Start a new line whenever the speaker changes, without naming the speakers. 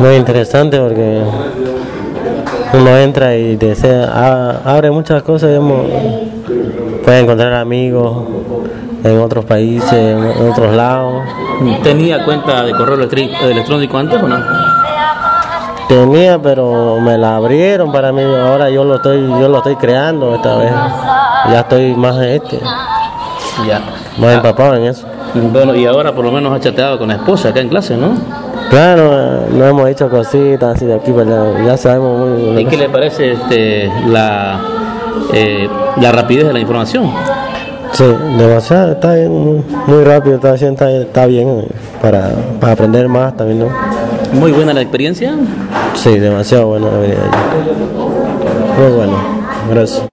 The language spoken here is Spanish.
Muy interesante porque uno entra y desea, abre muchas cosas, digamos, puede encontrar amigos en otros países, en otros lados.
¿Tenía cuenta de correo electrónico antes o no?
Tenía, pero me la abrieron para mí. Ahora yo lo estoy, yo lo estoy creando esta vez. Ya estoy más este,
Ya.
más empapado en eso.
Bueno, y ahora por lo menos ha chateado con la esposa acá en clase, ¿no?
Claro, no hemos hecho cositas así de aquí para allá. Ya sabemos muy
¿Y qué le parece este, la, eh, la rapidez de la información?
Sí, demasiado, está bien, muy, muy rápido, está, bien, está, está bien eh, para, para aprender más también, ¿no?
Muy buena la experiencia.
Sí, demasiado bueno la. Muy bueno, gracias.